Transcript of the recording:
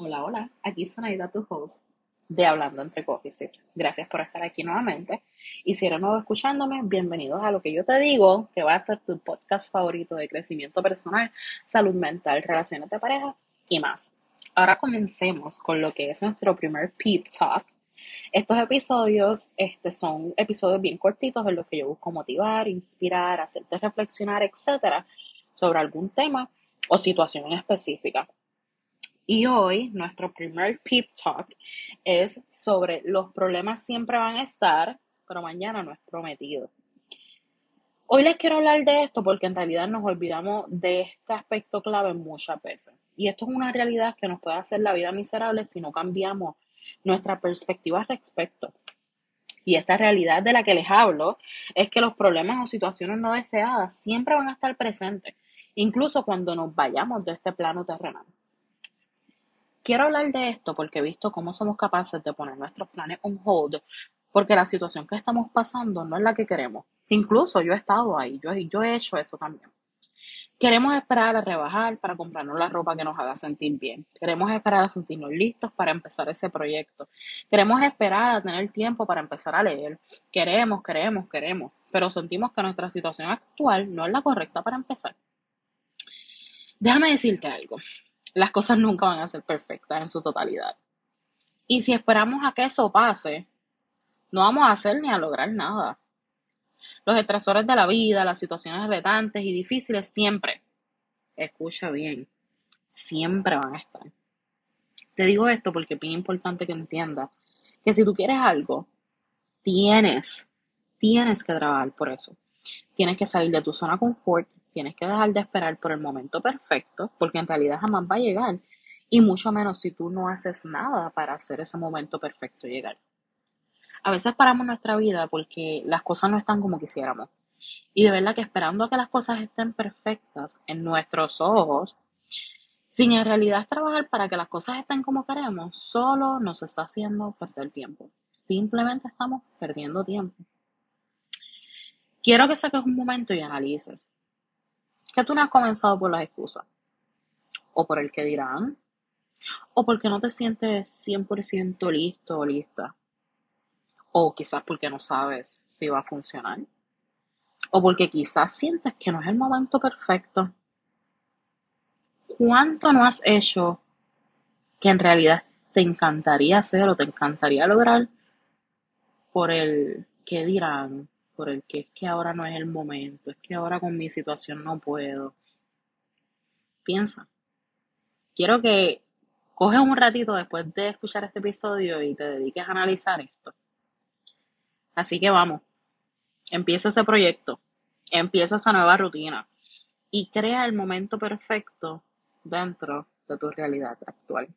Hola, hola, aquí Sonaida, tu host de Hablando entre Coffee Sips. Gracias por estar aquí nuevamente. Y si eres nuevo escuchándome, bienvenidos a lo que yo te digo, que va a ser tu podcast favorito de crecimiento personal, salud mental, relaciones de pareja y más. Ahora comencemos con lo que es nuestro primer Peep Talk. Estos episodios este, son episodios bien cortitos en los que yo busco motivar, inspirar, hacerte reflexionar, etcétera, sobre algún tema o situación específica. Y hoy nuestro primer Peep Talk es sobre los problemas siempre van a estar, pero mañana no es prometido. Hoy les quiero hablar de esto porque en realidad nos olvidamos de este aspecto clave muchas veces. Y esto es una realidad que nos puede hacer la vida miserable si no cambiamos nuestra perspectiva al respecto. Y esta realidad de la que les hablo es que los problemas o situaciones no deseadas siempre van a estar presentes, incluso cuando nos vayamos de este plano terrenal. Quiero hablar de esto porque he visto cómo somos capaces de poner nuestros planes on hold porque la situación que estamos pasando no es la que queremos. Incluso yo he estado ahí, yo, yo he hecho eso también. Queremos esperar a rebajar para comprarnos la ropa que nos haga sentir bien. Queremos esperar a sentirnos listos para empezar ese proyecto. Queremos esperar a tener tiempo para empezar a leer. Queremos, queremos, queremos. Pero sentimos que nuestra situación actual no es la correcta para empezar. Déjame decirte algo las cosas nunca van a ser perfectas en su totalidad. Y si esperamos a que eso pase, no vamos a hacer ni a lograr nada. Los estresores de la vida, las situaciones retantes y difíciles siempre, escucha bien, siempre van a estar. Te digo esto porque es bien importante que entiendas que si tú quieres algo, tienes, tienes que trabajar por eso. Tienes que salir de tu zona confort, tienes que dejar de esperar por el momento perfecto, porque en realidad jamás va a llegar, y mucho menos si tú no haces nada para hacer ese momento perfecto llegar. A veces paramos nuestra vida porque las cosas no están como quisiéramos. Y de verdad que esperando a que las cosas estén perfectas en nuestros ojos, sin en realidad trabajar para que las cosas estén como queremos, solo nos está haciendo perder tiempo. Simplemente estamos perdiendo tiempo. Quiero que saques un momento y analices que tú no has comenzado por las excusas, o por el que dirán, o porque no te sientes 100% listo o lista, o quizás porque no sabes si va a funcionar, o porque quizás sientes que no es el momento perfecto. ¿Cuánto no has hecho que en realidad te encantaría hacer o te encantaría lograr por el que dirán, por el que es que ahora no es el momento, es que ahora con mi situación no puedo. Piensa. Quiero que coges un ratito después de escuchar este episodio y te dediques a analizar esto. Así que vamos, empieza ese proyecto, empieza esa nueva rutina y crea el momento perfecto dentro de tu realidad actual.